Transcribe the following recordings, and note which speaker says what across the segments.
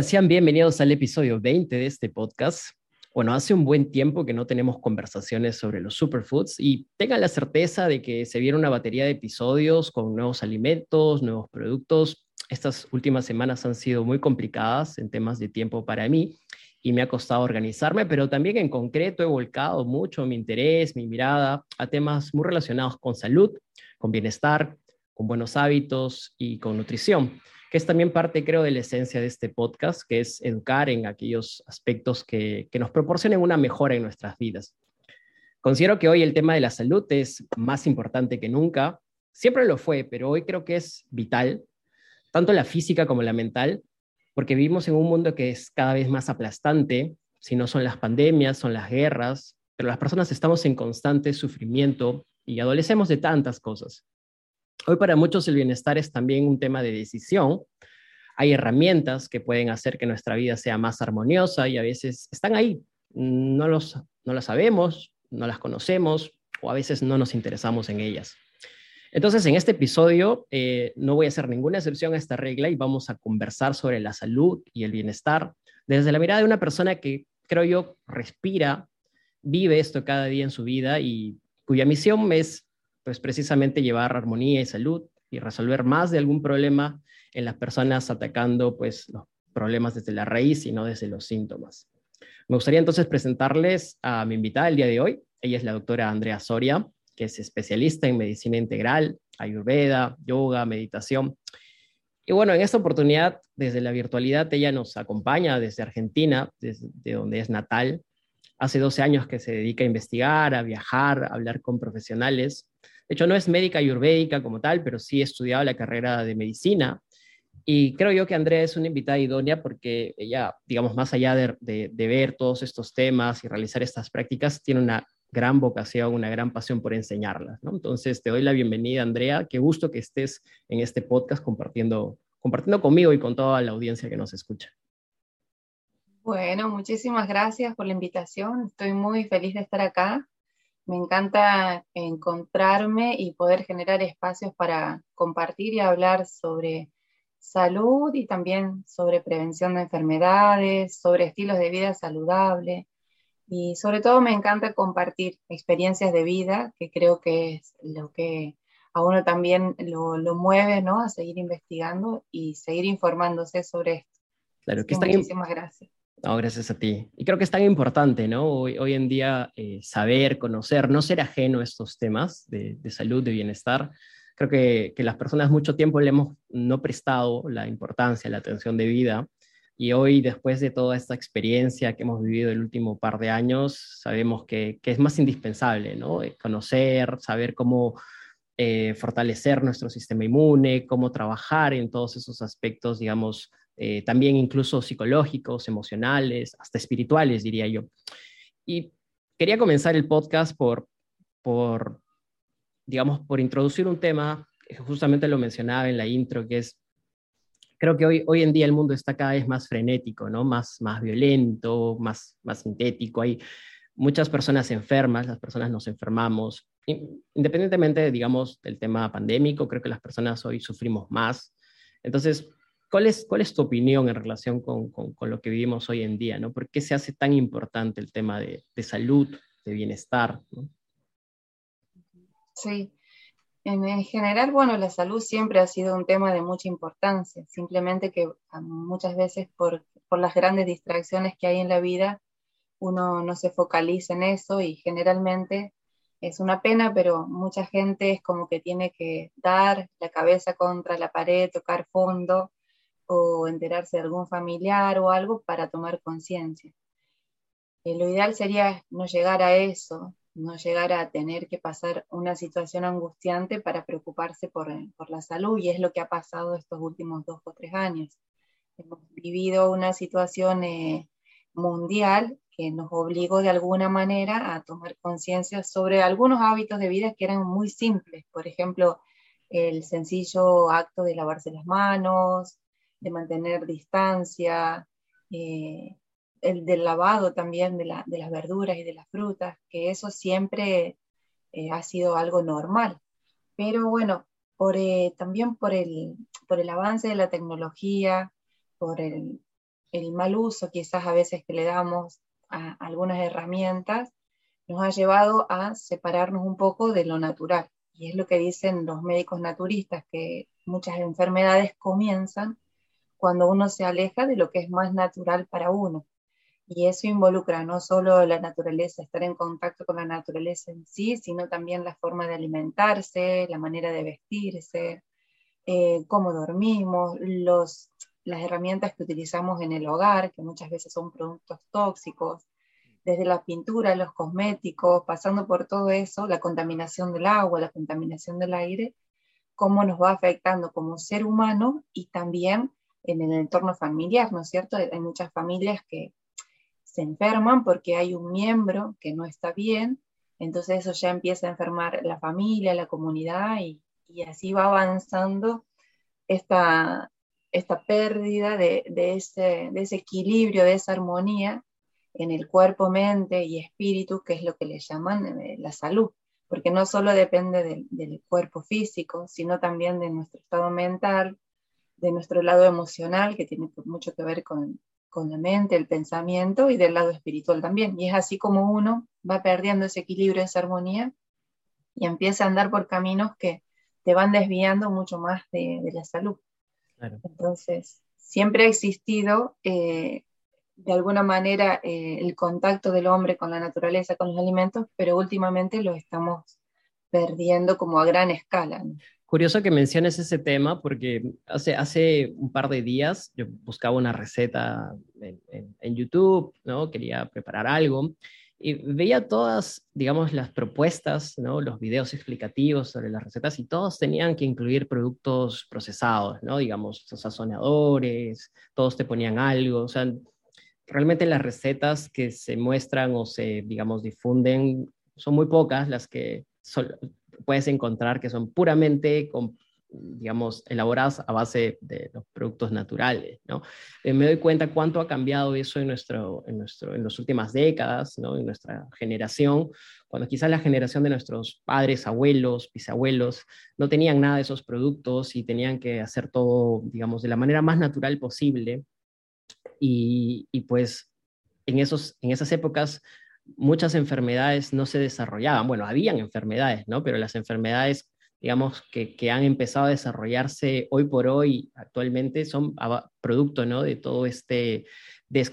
Speaker 1: Hola, sean bienvenidos al episodio 20 de este podcast. Bueno, hace un buen tiempo que no tenemos conversaciones sobre los superfoods y tengan la certeza de que se viene una batería de episodios con nuevos alimentos, nuevos productos. Estas últimas semanas han sido muy complicadas en temas de tiempo para mí y me ha costado organizarme, pero también en concreto he volcado mucho mi interés, mi mirada a temas muy relacionados con salud, con bienestar, con buenos hábitos y con nutrición que es también parte, creo, de la esencia de este podcast, que es educar en aquellos aspectos que, nos proporcionen una mejora en nuestras vidas. Considero que hoy el tema de la salud es más importante que nunca. Siempre lo fue, pero hoy creo que es vital, tanto la física como la mental, porque vivimos en un mundo que es cada vez más aplastante, si no son las pandemias, son las guerras, pero las personas estamos en constante sufrimiento y adolecemos de tantas cosas. Hoy para muchos el bienestar es también un tema de decisión. Hay herramientas que pueden hacer que nuestra vida sea más armoniosa y a veces están ahí. No, los, no las sabemos, no las conocemos o a veces no nos interesamos en ellas. Entonces, en este episodio eh, no voy a hacer ninguna excepción a esta regla y vamos a conversar sobre la salud y el bienestar desde la mirada de una persona que creo yo respira, vive esto cada día en su vida y cuya misión es pues precisamente llevar armonía y salud y resolver más de algún problema en las personas atacando pues los problemas desde la raíz y no desde los síntomas. Me gustaría entonces presentarles a mi invitada el día de hoy. Ella es la doctora Andrea Soria, que es especialista en medicina integral, ayurveda, yoga, meditación. Y bueno, en esta oportunidad, desde la virtualidad, ella nos acompaña desde Argentina, desde de donde es natal. Hace 12 años que se dedica a investigar, a viajar, a hablar con profesionales de hecho, no es médica ayurvédica como tal, pero sí he estudiado la carrera de medicina. Y creo yo que Andrea es una invitada idónea porque ella, digamos, más allá de, ver todos estos temas y realizar estas prácticas, tiene una gran vocación, una gran pasión por enseñarlas. Entonces, te doy la bienvenida, Andrea. Qué gusto que estés en este podcast compartiendo, compartiendo conmigo y con toda la audiencia que nos escucha.
Speaker 2: Bueno, muchísimas gracias por la invitación. Estoy muy feliz de estar acá me encanta encontrarme y poder generar espacios para compartir y hablar sobre salud y también sobre prevención de enfermedades, sobre estilos de vida saludable y sobre todo me encanta compartir experiencias de vida, que creo que es lo que a uno también lo, mueve, ¿no? A seguir investigando y seguir informándose sobre esto.
Speaker 1: Claro, que Muchísimas gracias. No, gracias a ti. Y creo que es tan importante, ¿no? Hoy, hoy en día eh, saber, conocer, no ser ajeno a estos temas de, de salud, de bienestar. Creo que, que, las personas mucho tiempo le hemos no prestado la importancia, la atención de vida. Y hoy, después de toda esta experiencia que hemos vivido el último par de años, sabemos que, que es más indispensable, ¿no? Eh, conocer, saber cómo eh, fortalecer nuestro sistema inmune, cómo trabajar en todos esos aspectos, digamos, eh, también incluso psicológicos, emocionales, hasta espirituales, diría yo. Y quería comenzar el podcast por, por, digamos, por introducir un tema, justamente lo mencionaba en la intro, que es, creo que hoy, hoy en día el mundo está cada vez más frenético, ¿no? Más, más violento, más, más sintético. Hay muchas personas enfermas, las personas nos enfermamos. Independientemente, digamos, del tema pandémico, creo que las personas hoy sufrimos más. Entonces, ¿Cuál es, ¿Cuál es tu opinión en relación con, con, lo que vivimos hoy en día? ¿no? ¿Por qué se hace tan importante el tema de, de salud, de bienestar?
Speaker 2: Sí, en, general, bueno, la salud siempre ha sido un tema de mucha importancia, simplemente que ah, muchas veces por, por las grandes distracciones que hay en la vida, uno no se focaliza en eso y generalmente es una pena, pero mucha gente es como que tiene que dar la cabeza contra la pared, tocar fondo o enterarse de algún familiar o algo para tomar conciencia. Eh, lo ideal sería no llegar a eso, no llegar a tener que pasar una situación angustiante para preocuparse por, por, la salud, y es lo que ha pasado estos últimos dos o tres años. hemos vivido una situación eh, mundial que nos obligó de alguna manera a tomar conciencia sobre algunos hábitos de vida que eran muy simples. Por ejemplo, el sencillo acto de lavarse las manos, de mantener distancia, eh, el del lavado también de, las verduras y de las frutas, que eso siempre eh, ha sido algo normal. Pero bueno, por, eh, también por el, por el avance de la tecnología, por el mal uso quizás a veces que le damos a algunas herramientas, nos ha llevado a separarnos un poco de lo natural. Y es lo que dicen los médicos naturistas, que muchas enfermedades comienzan cuando uno se aleja de lo que es más natural para uno. Y eso involucra no solo la naturaleza, estar en contacto con la naturaleza en sí, sino también la forma de alimentarse, la manera de vestirse, eh, cómo dormimos, los, las herramientas que utilizamos en el hogar, que muchas veces son productos tóxicos, desde la pintura, los cosméticos, pasando por todo eso, la contaminación del agua, la contaminación del aire, cómo nos va afectando como ser humano y también en el entorno familiar, ¿no es cierto? Hay muchas familias que se enferman porque hay un miembro que no está bien, entonces eso ya empieza a enfermar la familia, la comunidad y, así va avanzando esta, esta pérdida de, ese, de equilibrio, de esa armonía en el cuerpo, mente y espíritu, que es lo que le llaman eh, la salud, porque no solo depende del cuerpo físico, sino también de nuestro estado mental, de nuestro lado emocional, que tiene mucho que ver con, con la mente, el pensamiento y del lado espiritual también. Y es así como uno va perdiendo ese equilibrio, esa armonía y empieza a andar por caminos que te van desviando mucho más de, la salud. Entonces, siempre ha existido eh, de alguna manera eh, el contacto del hombre con la naturaleza, con los alimentos, pero últimamente lo estamos perdiendo como a gran escala.
Speaker 1: Curioso que menciones ese tema porque hace, hace un par de días yo buscaba una receta en, YouTube, ¿no? Quería preparar algo y veía todas, digamos, las propuestas, ¿no? Los videos explicativos sobre las recetas y todos tenían que incluir productos procesados, ¿no? Digamos, sazonadores, todos te ponían algo, o sea, realmente las recetas que se muestran o se, digamos, difunden son muy pocas las que puedes encontrar que son puramente, digamos, elaboradas a base de los productos naturales, ¿no? Eh, me doy cuenta cuánto ha cambiado eso en, nuestro, en, nuestro, en las últimas décadas, ¿no? En nuestra generación, cuando quizás la generación de nuestros padres, abuelos, bisabuelos, no tenían nada de esos productos y tenían que hacer todo, digamos, de la manera más natural posible. Y, y pues en, esos, en esas épocas muchas enfermedades no se desarrollaban. Bueno, habían enfermedades, ¿no? Pero las enfermedades, digamos, que, han empezado a desarrollarse hoy por hoy, actualmente, son producto, ¿no? De todo este,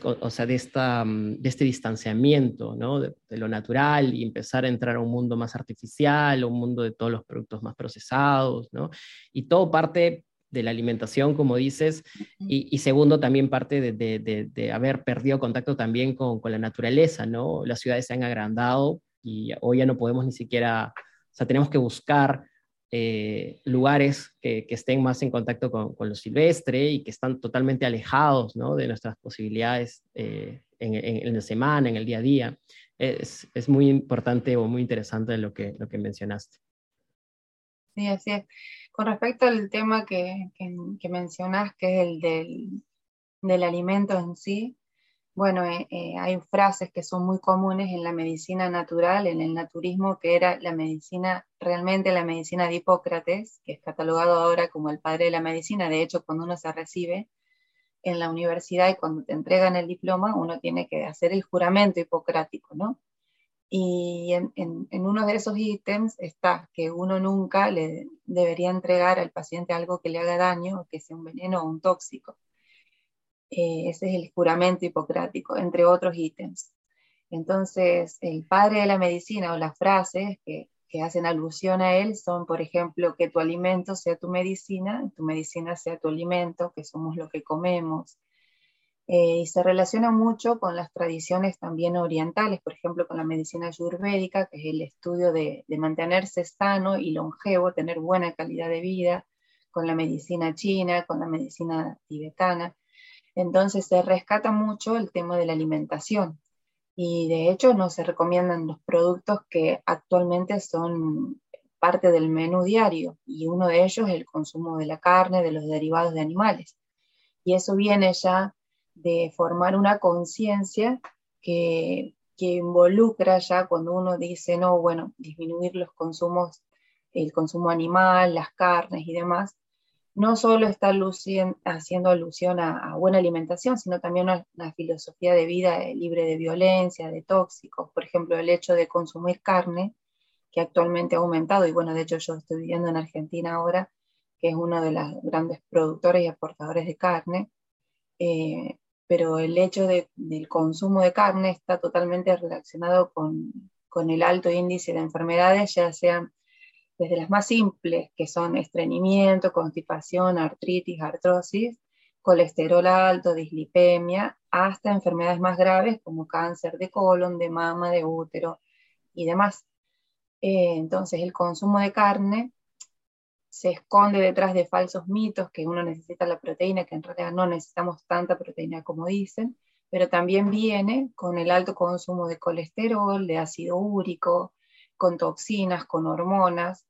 Speaker 1: o sea, de, esta, mm, de este distanciamiento, ¿no? De, lo natural y empezar a entrar a un mundo más artificial, un mundo de todos los productos más procesados, ¿no? Y todo parte de la alimentación, como dices, y, segundo, también parte de, haber perdido contacto también con, la naturaleza, ¿no? Las ciudades se han agrandado y hoy ya no podemos ni siquiera, o sea, tenemos que buscar eh, lugares que, estén más en contacto con, lo silvestre y que están totalmente alejados, ¿no? De nuestras posibilidades eh, en, la semana, en el día a día. Es, es, muy importante o muy interesante lo que, lo que mencionaste.
Speaker 2: Sí, así es. Con respecto al tema que, que, mencionas, que es el del, del, alimento en sí, bueno, eh, eh, hay frases que son muy comunes en la medicina natural, en el naturismo, que era la medicina, realmente la medicina de Hipócrates, que es catalogado ahora como el padre de la medicina. De hecho, cuando uno se recibe en la universidad y cuando te entregan el diploma, uno tiene que hacer el juramento hipocrático, ¿no? Y en, uno de esos ítems está que uno nunca le debería entregar al paciente algo que le haga daño, que sea un veneno o un tóxico. Eh, ese es el juramento hipocrático, entre otros ítems. Entonces, el padre de la medicina o las frases que, que hacen alusión a él son, por ejemplo, que tu alimento sea tu medicina, tu medicina sea tu alimento, que somos lo que comemos, eh, y se relaciona mucho con las tradiciones también orientales, por ejemplo, con la medicina ayurvédica, que es el estudio de, mantenerse sano y longevo, tener buena calidad de vida, con la medicina china, con la medicina tibetana. Entonces se rescata mucho el tema de la alimentación y de hecho no se recomiendan los productos que actualmente son parte del menú diario y uno de ellos es el consumo de la carne, de los derivados de animales. Y eso viene ya de formar una conciencia que, que involucra ya cuando uno dice, no, bueno, disminuir los consumos, el consumo animal, las carnes y demás, no solo está haciendo alusión a, buena alimentación, sino también a una filosofía de vida libre de violencia, de tóxicos. Por ejemplo, el hecho de consumir carne, que actualmente ha aumentado, y bueno, de hecho yo estoy viviendo en Argentina ahora, que es uno de los grandes productores y aportadores de carne, eh, pero el hecho del consumo de carne está totalmente relacionado con, con el alto índice de enfermedades, ya sean desde las más simples, que son estreñimiento, constipación, artritis, artrosis, colesterol alto, dislipemia, hasta enfermedades más graves como cáncer de colon, de mama, de útero y demás. Eh, entonces, el consumo de carne se esconde detrás de falsos mitos que uno necesita la proteína, que en realidad no necesitamos tanta proteína como dicen, pero también viene con el alto consumo de colesterol, de ácido úrico, con toxinas, con hormonas,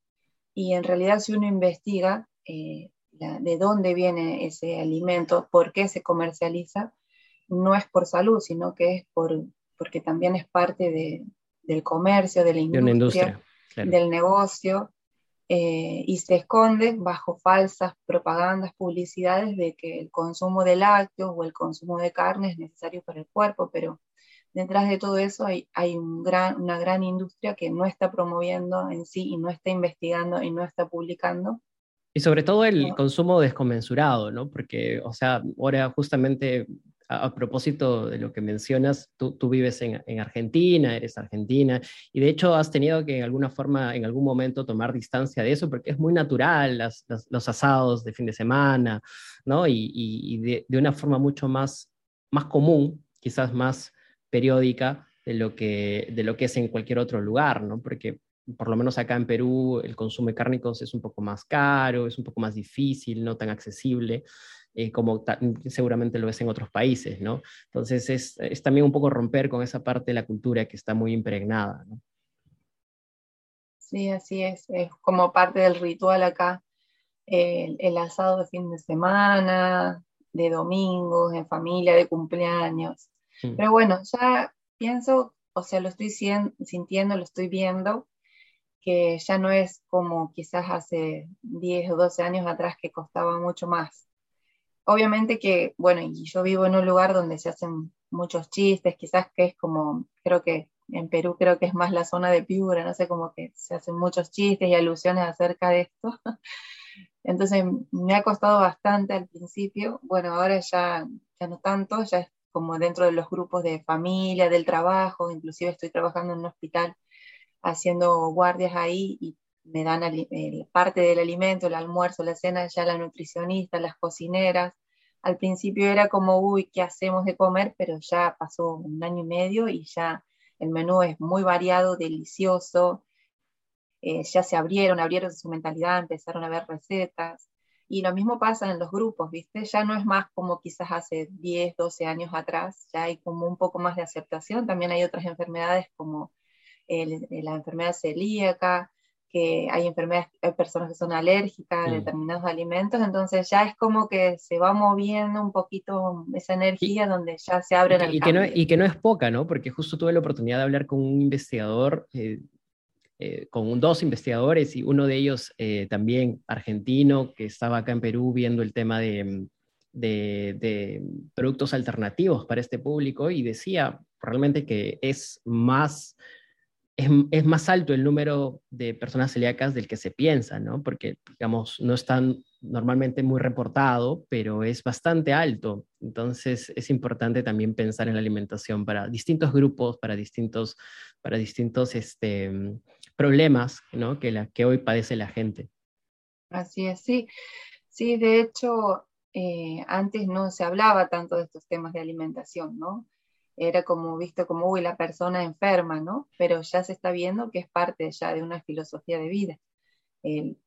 Speaker 2: y en realidad si uno investiga eh, de dónde viene ese alimento, por qué se comercializa, no es por salud, sino que es por, porque también es parte del comercio, de la industria, del negocio, eh, y se esconde bajo falsas propagandas, publicidades de que el consumo de lácteos o el consumo de carne es necesario para el cuerpo, pero detrás de todo eso hay, una gran industria que no está promoviendo en sí y no está investigando y no está publicando.
Speaker 1: Y sobre todo el consumo desconmensurado, ¿no? Porque, o sea, ahora justamente a, propósito de lo que mencionas, tú, vives en, Argentina, eres argentina, y de hecho has tenido que en alguna forma, en algún momento, tomar distancia de eso, porque es muy natural, los asados de fin de semana, ¿no? Y, de, de, una forma mucho más, más común, quizás más periódica de lo, que, de lo que es en cualquier otro lugar, ¿no? Porque por lo menos acá en Perú el consumo de cárnicos es un poco más caro, es un poco más difícil, no tan accesible. Eh, como seguramente lo es en otros países, ¿no? Entonces es, es, también un poco romper con esa parte de la cultura que está muy impregnada, ¿no?
Speaker 2: Sí, así es, es como parte del ritual acá, el, el asado de fin de semana, de domingos, en familia, de cumpleaños. Mm. Pero bueno, ya pienso, o sea, lo estoy sintiendo, lo estoy viendo, que ya no es como quizás hace 10 o 12 años atrás que costaba mucho más. Obviamente que, bueno, y yo vivo en un lugar donde se hacen muchos chistes, quizás que es como, creo que en Perú creo que es más la zona de Piura, no sé, como que se hacen muchos chistes y alusiones acerca de esto. Entonces me ha costado bastante al principio, bueno, ahora ya, ya no tanto, ya como dentro de los grupos de familia, del trabajo, inclusive estoy trabajando en un hospital haciendo guardias ahí y me dan parte del alimento, el almuerzo, la cena, ya la nutricionista, las cocineras. Al principio era como, uy, ¿qué hacemos de comer? Pero ya pasó un año y medio y ya el menú es muy variado, delicioso. Eh, ya se abrieron, abrieron su mentalidad, empezaron a ver recetas. Y lo mismo pasa en los grupos, ¿viste? Ya no es más como quizás hace 10, 12 años atrás, ya hay como un poco más de aceptación. También hay otras enfermedades como la enfermedad celíaca, que hay enfermedades, hay personas que son alérgicas a mm. determinados alimentos, entonces ya es como que se va moviendo un poquito esa energía donde ya se abren
Speaker 1: y, y que no Y que no es poca, ¿no? Porque justo tuve la oportunidad de hablar con un investigador eh, eh, con dos investigadores y uno de ellos eh, también argentino que estaba acá en Perú viendo el tema de, de, productos alternativos para este público y decía realmente que es más, es, es, más alto el número de personas celíacas del que se piensa, ¿no? Porque, digamos, no están normalmente muy reportado, pero es bastante alto. Entonces es importante también pensar en la alimentación para distintos grupos, para distintos, para distintos este, problemas ¿no? que, la, que hoy padece la gente.
Speaker 2: Así es, sí. Sí, de hecho, eh, antes no se hablaba tanto de estos temas de alimentación, ¿no? Era como visto como, uy, la persona enferma, ¿no? Pero ya se está viendo que es parte ya de una filosofía de vida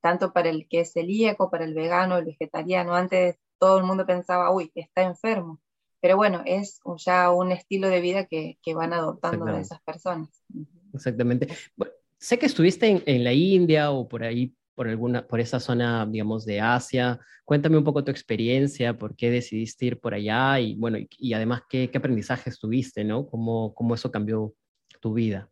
Speaker 2: tanto para el que es celíaco, para el vegano, el vegetariano. Antes todo el mundo pensaba, uy, está enfermo. pero bueno, es ya un estilo de vida que, que van adoptando esas personas.
Speaker 1: Exactamente. sé que estuviste en, en, la India o por ahí, por, alguna, por esa zona, digamos, de Asia. Cuéntame un poco tu experiencia, por qué decidiste ir por allá y, bueno, y, además qué, qué aprendizajes tuviste, ¿no? ¿Cómo, ¿Cómo eso cambió tu vida?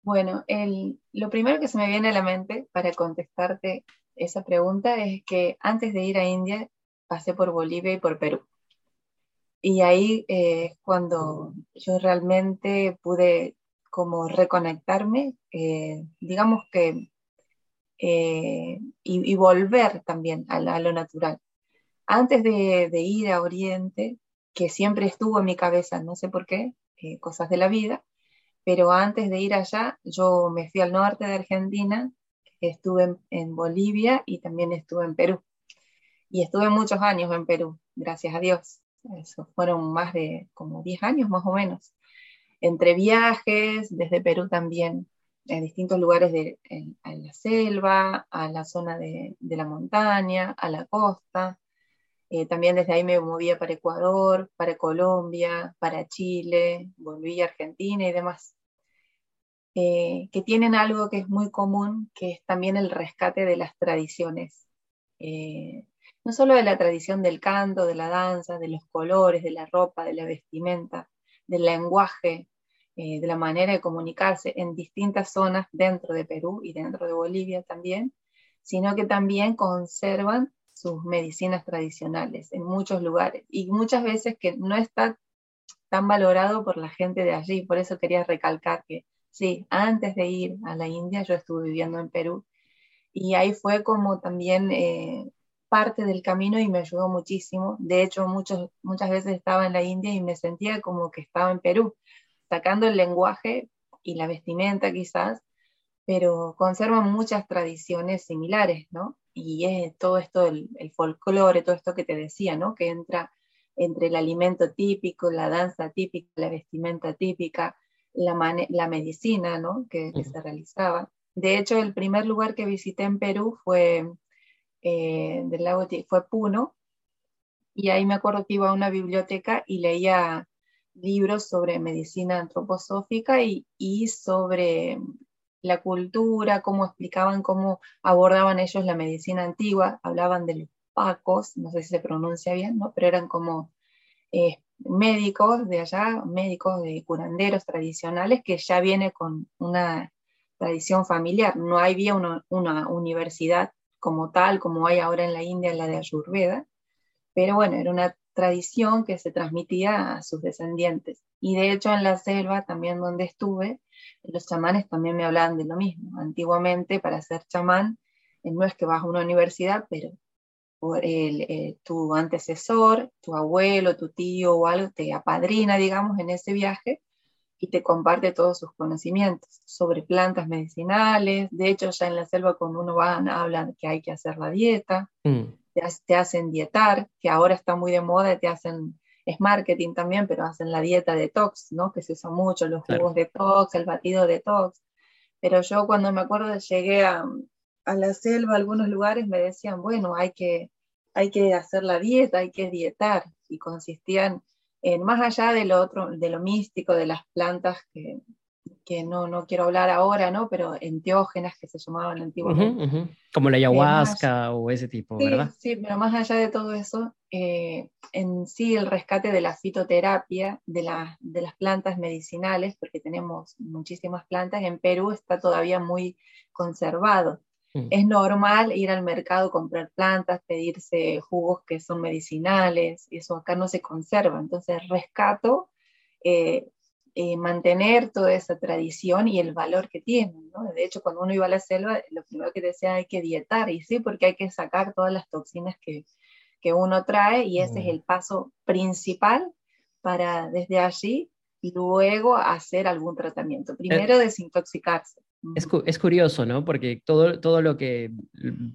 Speaker 2: Bueno, el, lo primero que se me viene a la mente para contestarte esa pregunta es que antes de ir a India pasé por Bolivia y por Perú. Y ahí es eh, cuando yo realmente pude como reconectarme, eh, digamos que, eh, y, volver también a, lo natural. Antes de, ir a Oriente, que siempre estuvo en mi cabeza, no sé por qué, cosas de la vida, pero antes de ir allá, yo me fui al norte de Argentina, estuve en, Bolivia y también estuve en Perú. Y estuve muchos años en Perú, gracias a Dios. Eso fueron más de como 10 años más o menos. Entre viajes, desde Perú también, en distintos lugares de la selva, a la zona de, la montaña, a la costa. Eh, también desde ahí me movía para Ecuador, para Colombia, para Chile, volví a Argentina y demás. Eh, que tienen algo que es muy común, que es también el rescate de las tradiciones. Eh, no solo de la tradición del canto, de la danza, de los colores, de la ropa, de la vestimenta, del lenguaje, eh, de la manera de comunicarse en distintas zonas dentro de Perú y dentro de Bolivia también, sino que también conservan sus medicinas tradicionales en muchos lugares y muchas veces que no está tan valorado por la gente de allí. Por eso quería recalcar que Sí, antes de ir a la India yo estuve viviendo en Perú y ahí fue como también eh, parte del camino y me ayudó muchísimo. De hecho, muchos, muchas veces estaba en la India y me sentía como que estaba en Perú, sacando el lenguaje y la vestimenta quizás, pero conservan muchas tradiciones similares, ¿no? Y es todo esto, el, el folclore, todo esto que te decía, ¿no? Que entra entre el alimento típico, la danza típica, la vestimenta típica, la, medicina ¿no? que, se realizaba. De hecho, el primer lugar que visité en Perú fue, eh, del lago, fue Puno, y ahí me acuerdo que iba a una biblioteca y leía libros sobre medicina antroposófica y, y sobre la cultura, cómo explicaban, cómo abordaban ellos la medicina antigua, hablaban de los pacos, no sé si se pronuncia bien, ¿no? pero eran como eh, médicos de allá, médicos de curanderos tradicionales, que ya viene con una tradición familiar. No había una, una universidad como tal, como hay ahora en la India, la de Ayurveda, pero bueno, era una tradición que se transmitía a sus descendientes. Y de hecho en la selva, también donde estuve, los chamanes también me hablaban de lo mismo. Antiguamente, para ser chamán, eh, no es que vas a una universidad, pero el, eh, tu antecesor, tu abuelo, tu tío o algo, te apadrina, digamos, en ese viaje y te comparte todos sus conocimientos sobre plantas medicinales. De hecho, ya en la selva cuando uno va, hablan que hay que hacer la dieta, mm. Te, hacen dietar, que ahora está muy de moda, te hacen, es marketing también, pero hacen la dieta detox, ¿no? Que se usa mucho, los jugos detox, el batido detox. Pero yo cuando me acuerdo llegué a, a la selva, a algunos lugares me decían, bueno, hay que, hay que hacer la dieta, hay que dietar, y consistían en más allá de lo otro, de lo místico, de las plantas que, que no, no quiero hablar ahora, ¿no? Pero enteógenas que se llamaban antiguamente.
Speaker 1: Como la ayahuasca o ese tipo, ¿verdad?
Speaker 2: Sí, pero más allá de todo eso, eh, en sí el rescate de la fitoterapia, de, de las plantas medicinales, porque tenemos muchísimas plantas, en Perú está todavía muy conservado. Mm. Es normal ir al mercado, comprar plantas, pedirse jugos que son medicinales, y eso acá no se conserva. Entonces, rescato eh, eh, mantener toda esa tradición y el valor que tienen. De hecho, cuando uno iba a la selva, lo primero que decía hay que dietar, y sí, porque hay que sacar todas las toxinas que, uno trae, y ese es mm. el paso principal para desde allí luego hacer algún tratamiento. Eh, Primero, desintoxicarse.
Speaker 1: Es, curioso, ¿no? Porque todo, todo lo que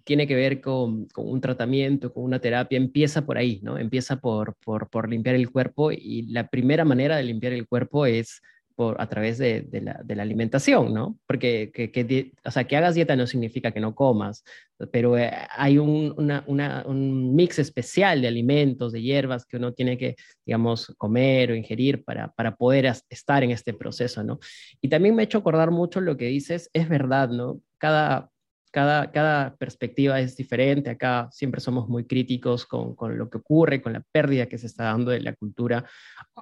Speaker 1: tiene que ver con, un tratamiento, con una terapia, empieza por ahí, ¿no? Empieza por, por, limpiar el cuerpo y la primera manera de limpiar el cuerpo es por, a través de, la, alimentación, ¿no? Porque que, o sea, que hagas dieta no significa que no comas, pero eh, hay un, un, mix especial de alimentos, de hierbas que uno tiene que, digamos, comer o ingerir para, para poder estar en este proceso, ¿no? Y también me ha hecho acordar mucho lo que dices, es verdad, ¿no? Cada, cada, perspectiva es diferente. Acá siempre somos muy críticos con, lo que ocurre, con la pérdida que se está dando de la cultura,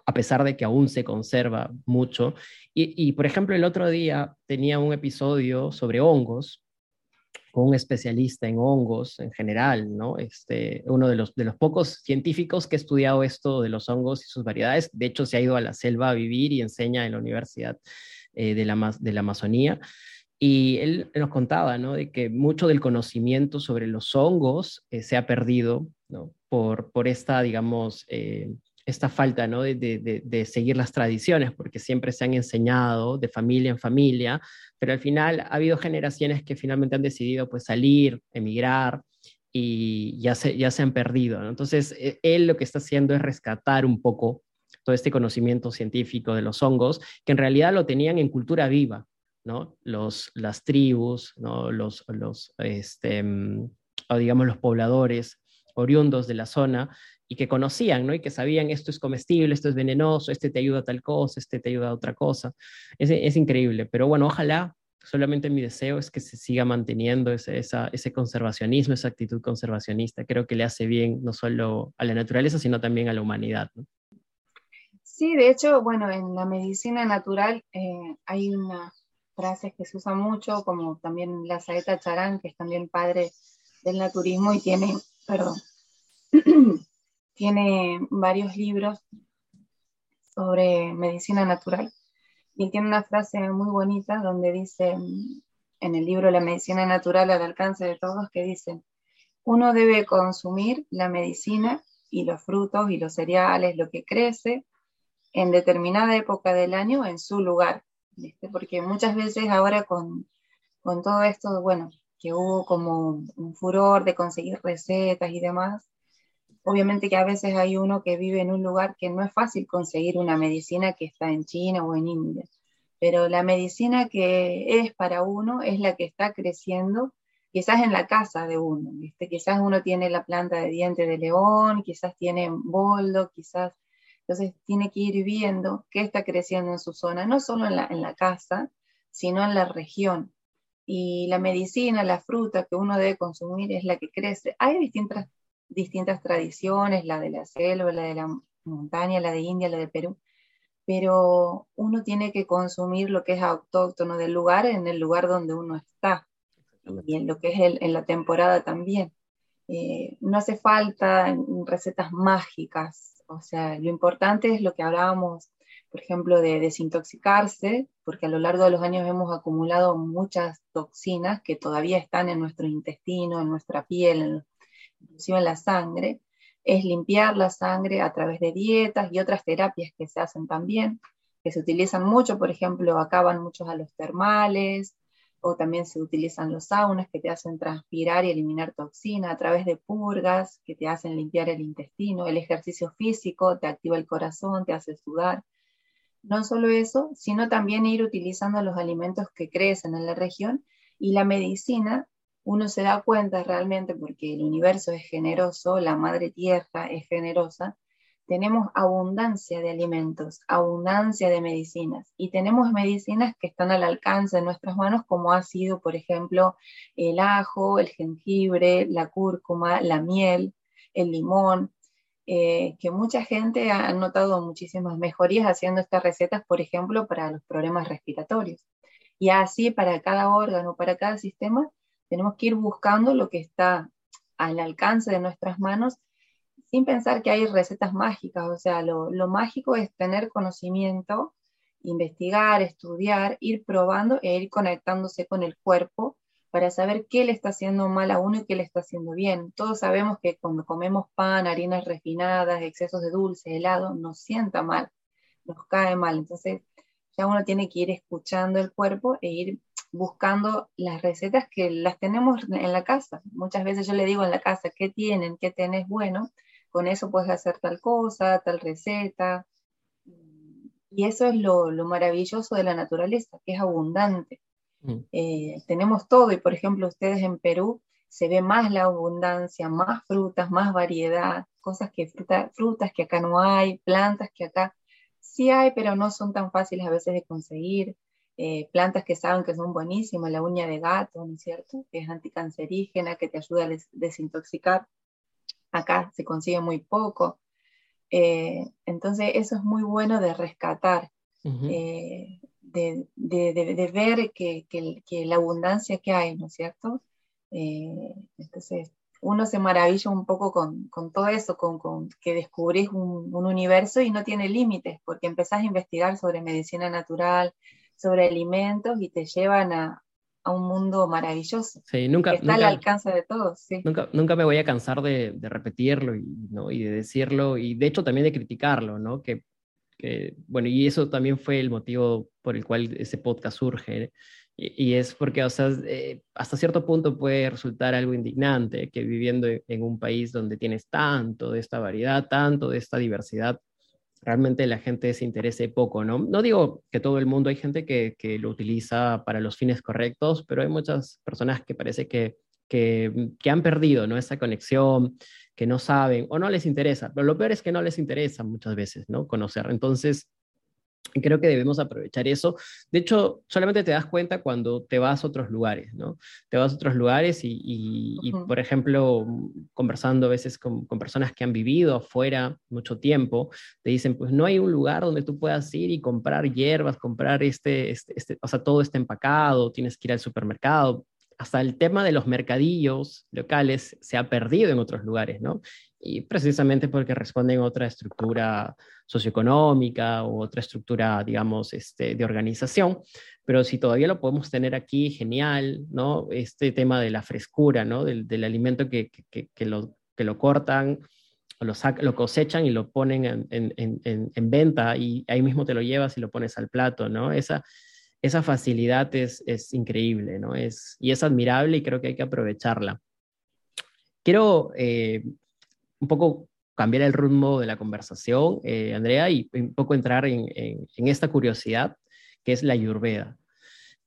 Speaker 1: a pesar de que aún se conserva mucho. Y, por ejemplo, el otro día tenía un episodio sobre hongos con un especialista en hongos en general, ¿no? Este, uno de los, de los pocos científicos que ha estudiado esto de los hongos y sus variedades. De hecho, se ha ido a la selva a vivir y enseña en la Universidad eh, de, la, de la Amazonía. Y él nos contaba, ¿no? De que mucho del conocimiento sobre los hongos eh, se ha perdido, ¿no? Por, por esta, digamos, eh, esta falta, ¿no? De, de, de, seguir las tradiciones, porque siempre se han enseñado de familia en familia, pero al final ha habido generaciones que finalmente han decidido, pues, salir, emigrar, y ya se, ya se han perdido. Entonces, e, él lo que está haciendo es rescatar un poco todo este conocimiento científico de los hongos, que en realidad lo tenían en cultura viva, los, las tribus, ¿no? Los, los, este, mm, o digamos los pobladores oriundos de la zona y que conocían, ¿no? Y que sabían esto es comestible, esto es venenoso, este te ayuda a tal cosa, este te ayuda a otra cosa. Es, es increíble, pero bueno, ojalá, solamente mi deseo es que se siga manteniendo ese, ese conservacionismo, esa actitud conservacionista. Creo que le hace bien no solo a la naturaleza, sino también a la humanidad.
Speaker 2: Sí, de hecho, bueno, en la medicina natural eh, hay una frases que se usan mucho, como también la saeta Charán, que es también padre del naturismo y tiene, perdón, tiene varios libros sobre medicina natural. Y tiene una frase muy bonita donde dice, en el libro La medicina natural al alcance de todos, que dice, uno debe consumir la medicina y los frutos y los cereales, lo que crece en determinada época del año en su lugar, porque muchas veces ahora con, con todo esto, bueno, que hubo como un furor de conseguir recetas y demás, obviamente que a veces hay uno que vive en un lugar que no es fácil conseguir una medicina que está en China o en India, pero la medicina que es para uno es la que está creciendo quizás en la casa de uno, ¿viste? Quizás uno tiene la planta de diente de león, quizás tiene boldo, quizás entonces tiene que ir viendo qué está creciendo en su zona, no solo en la, casa, sino en la región. Y la medicina, la fruta que uno debe consumir es la que crece. Hay distintas, distintas tradiciones, la de la selva, la de la montaña, la de India, la de Perú, pero uno tiene que consumir lo que es autóctono del lugar en el lugar donde uno está y en lo que es en la temporada también. Eh, no hace falta recetas mágicas, o sea, lo importante es lo que hablábamos, por ejemplo, de desintoxicarse, porque a lo largo de los años hemos acumulado muchas toxinas que todavía están en nuestro intestino, en nuestra piel, inclusive en la sangre. Es limpiar la sangre a través de dietas y otras terapias que se hacen también, que se utilizan mucho, por ejemplo, acaban muchos a los termales, o también se utilizan los saunas que te hacen transpirar y eliminar toxina a través de purgas que te hacen limpiar el intestino, el ejercicio físico te activa el corazón, te hace sudar. No solo eso, sino también ir utilizando los alimentos que crecen en la región y la medicina, uno se da cuenta realmente porque el universo es generoso, la madre tierra es generosa, tenemos abundancia de alimentos, abundancia de medicinas y tenemos medicinas que están al alcance de nuestras manos como ha sido, por ejemplo, el ajo, el jengibre, la cúrcuma, la miel, el limón, eh, que mucha gente ha notado muchísimas mejorías haciendo estas recetas, por ejemplo, para los problemas respiratorios. Y así para cada órgano, para cada sistema, tenemos que ir buscando lo que está al alcance de nuestras manos sin pensar que hay recetas mágicas, o sea, lo, mágico es tener conocimiento, investigar, estudiar, ir probando e ir conectándose con el cuerpo para saber qué le está haciendo mal a uno y qué le está haciendo bien. Todos sabemos que cuando comemos pan, harinas refinadas, excesos de dulce, helado, nos sienta mal, nos cae mal. Entonces, ya uno tiene que ir escuchando el cuerpo e ir buscando las recetas que las tenemos en la casa. Muchas veces yo le digo en la casa, ¿qué tienen? ¿Qué tenés bueno? Con eso puedes hacer tal cosa, tal receta. Y eso es lo, maravilloso de la naturaleza, que es abundante. Mm. Eh, tenemos todo y, por ejemplo, ustedes en Perú se ve más la abundancia, más frutas, más variedad, cosas que frutas que acá no hay, plantas que acá sí hay, pero no son tan fáciles a veces de conseguir. Eh, plantas que saben que son buenísimas, la uña de gato, ¿no es cierto? Que es anticancerígena, que te ayuda a desintoxicar. Acá se consigue muy poco. Eh, entonces, eso es muy bueno de rescatar, eh, de, ver que, la abundancia que hay, ¿no es cierto? entonces, uno se maravilla un poco con, todo eso, con, que descubrís un, un, universo y no tiene límites, porque empezás a investigar sobre medicina natural, sobre alimentos y te llevan a, un mundo maravilloso.
Speaker 1: Sí, nunca,
Speaker 2: que está al alcance de todos.
Speaker 1: Nunca, nunca me voy a cansar de, repetirlo y, ¿no? y de decirlo y de hecho también de criticarlo, ¿no? Que, bueno, y eso también fue el motivo por el cual ese podcast surge. Y, es porque, o sea, eh, hasta cierto punto puede resultar algo indignante que viviendo en un país donde tienes tanto de esta variedad, tanto de esta diversidad, realmente la gente se interese poco, ¿no? No digo que todo el mundo, hay gente que, que lo utiliza para los fines correctos, pero hay muchas personas que parece que, que, que, han perdido, ¿no? Esa conexión, que no saben o no les interesa, pero lo peor es que no les interesa muchas veces, ¿no? Conocer. Entonces, creo que debemos aprovechar eso. De hecho, solamente te das cuenta cuando te vas a otros lugares, ¿no? Te vas a otros lugares y, por ejemplo, conversando a veces con, personas que han vivido afuera mucho tiempo, te dicen, pues no hay un lugar donde tú puedas ir y comprar hierbas, comprar este, este, este o sea, todo está empacado, tienes que ir al supermercado. Hasta el tema de los mercadillos locales se ha perdido en otros lugares, ¿no? Y precisamente porque responden a otra estructura socioeconómica u otra estructura, digamos, este, de organización. Pero si todavía lo podemos tener aquí, genial, ¿no? Este tema de la frescura, ¿no? Del, del alimento que, que, que, lo, que lo cortan o lo, lo cosechan y lo ponen en, en, en, en, venta y ahí mismo te lo llevas y lo pones al plato, ¿no? Esa, esa facilidad es, es increíble, ¿no? Es, y es admirable y creo que hay que aprovecharla. Quiero eh, un poco cambiar el ritmo de la conversación, eh, Andrea, y un poco entrar en, esta curiosidad que es la ayurveda.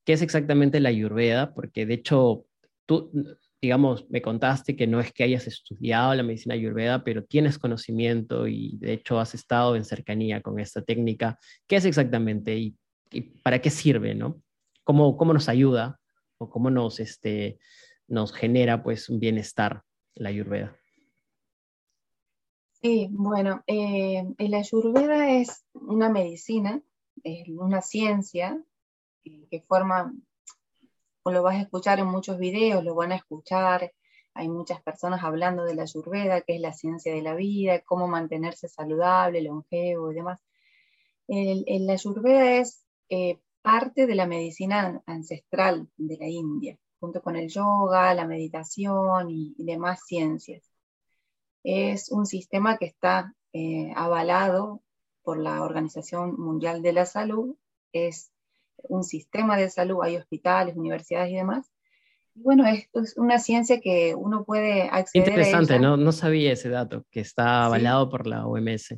Speaker 1: ¿Qué es exactamente la ayurveda? Porque de hecho, tú, digamos, me contaste que no es que hayas estudiado la medicina ayurveda, pero tienes conocimiento y de hecho has estado en cercanía con esta técnica. ¿Qué es exactamente y, para qué sirve, no? ¿Cómo, ¿Cómo, nos ayuda o cómo nos, este, nos genera pues un bienestar la ayurveda?
Speaker 2: Sí, bueno, eh, el ayurveda es una medicina, es una ciencia que forma, lo vas a escuchar en muchos videos, lo van a escuchar, hay muchas personas hablando de la ayurveda, que es la ciencia de la vida, cómo mantenerse saludable, longevo y demás. El, la ayurveda es eh, parte de la medicina ancestral de la India, junto con el yoga, la meditación y demás ciencias es un sistema que está eh, avalado por la Organización Mundial de la Salud, es un sistema de salud, hay hospitales, universidades y demás. bueno, es, es una ciencia que uno puede acceder
Speaker 1: Interesante, ¿no? no sabía ese dato, que está avalado por la OMS.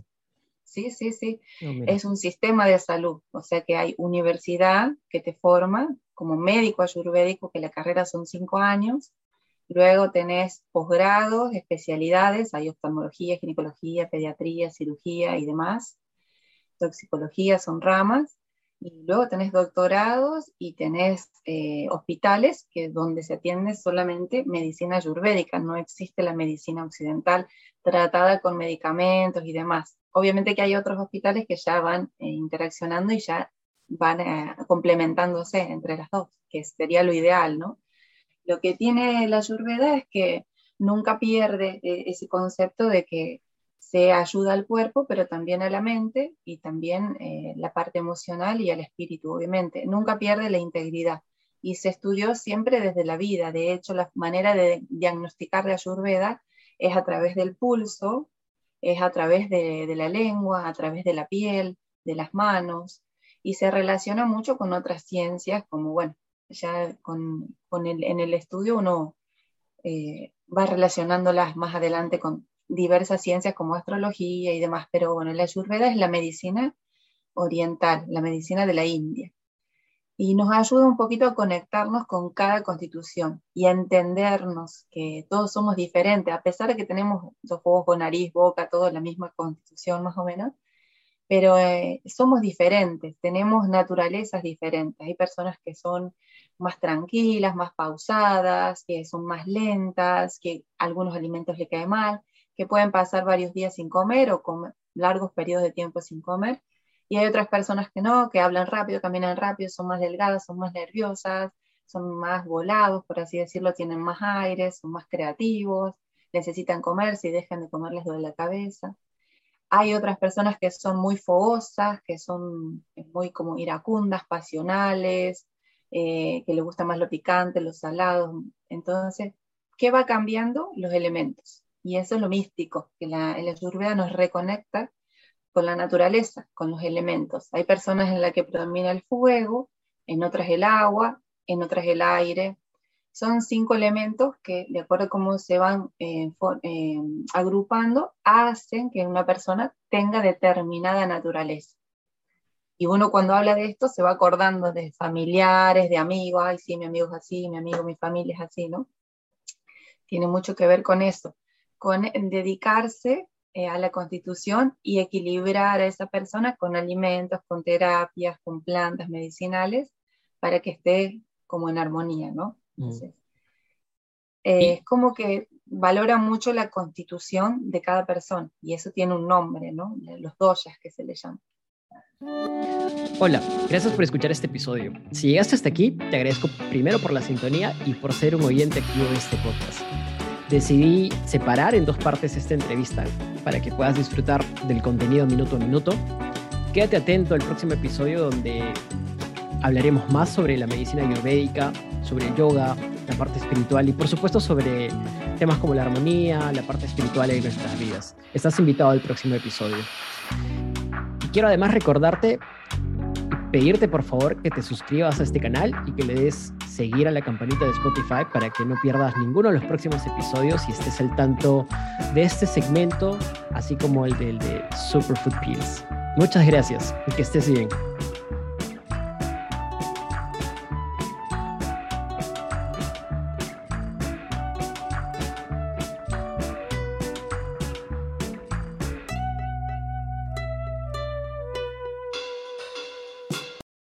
Speaker 2: Sí, sí, sí. es un sistema de salud, o sea que hay universidad que te forma como médico ayurvédico, que la carrera son cinco años, Luego tenés posgrados, especialidades, hay oftalmología, ginecología, pediatría, cirugía y demás. Toxicología son ramas. Y luego tenés doctorados y tenés eh, hospitales que donde se atiende solamente medicina ayurvédica, no existe la medicina occidental tratada con medicamentos y demás. Obviamente que hay otros hospitales que ya van eh, interaccionando y ya van eh, complementándose entre las dos, que sería lo ideal, ¿no? Lo que tiene la ayurveda es que nunca pierde eh, ese concepto de que se ayuda al cuerpo, pero también a la mente y también eh, la parte emocional y al espíritu, obviamente. Nunca pierde la integridad. Y se estudió siempre desde la vida. De hecho, la manera de diagnosticar la ayurveda es a través del pulso, es a través de, de la lengua, a través de la piel, de las manos, y se relaciona mucho con otras ciencias como, bueno, ya con, en el estudio uno eh, va relacionándolas más adelante con diversas ciencias como astrología y demás, pero bueno, la ayurveda es la medicina oriental, la medicina de la India. Y nos ayuda un poquito a conectarnos con cada constitución y a entendernos que todos somos diferentes, a pesar de que tenemos dos ojos, nariz, boca, todo la misma constitución más o menos, pero eh, somos diferentes, tenemos naturalezas diferentes. Hay personas que son más tranquilas, más pausadas, que son más lentas, que algunos alimentos le caen mal, que pueden pasar varios días sin comer o largos periodos de tiempo sin comer. Y hay otras personas que no, que hablan rápido, caminan rápido, son más delgadas, son más nerviosas, son más volados, por así decirlo, tienen más aire, son más creativos, necesitan comer, si dejan de comer les duele la cabeza. Hay otras personas que son muy fogosas, que son muy como iracundas, pasionales, eh, que les gusta más lo picante, los salados. Entonces, ¿qué va cambiando? Los elementos. Y eso es lo místico, que la, nos reconecta con la naturaleza, con los elementos. Hay personas en las que predomina el fuego, en otras el agua, en otras el aire. Son cinco elementos que, de acuerdo a cómo se van eh, eh, agrupando, hacen que una persona tenga determinada naturaleza. Y uno cuando habla de esto se va acordando de familiares, de amigos, ay, sí, mi amigo es así, mi amigo, mi familia es así, ¿no? Tiene mucho que ver con eso, con dedicarse eh, a la constitución y equilibrar a esa persona con alimentos, con terapias, con plantas medicinales, para que esté como en armonía, ¿no? Mm. Eh, es como que valora mucho la constitución de cada persona y eso tiene un nombre, ¿no? Los doyas que se le llaman.
Speaker 1: Hola, gracias por escuchar este episodio. Si llegaste hasta aquí, te agradezco primero por la sintonía y por ser un oyente activo de este podcast. Decidí separar en dos partes esta entrevista para que puedas disfrutar del contenido minuto a minuto. Quédate atento al próximo episodio donde hablaremos más sobre la medicina ayurvédica, sobre el yoga, la parte espiritual y por supuesto sobre temas como la armonía, la parte espiritual de nuestras vidas. Estás invitado al próximo episodio quiero además recordarte y pedirte por favor que te suscribas a este canal y que le des seguir a la campanita de Spotify para que no pierdas ninguno de los próximos episodios y estés al tanto de este segmento, así como el del de Superfood Pills. Muchas gracias y que estés bien.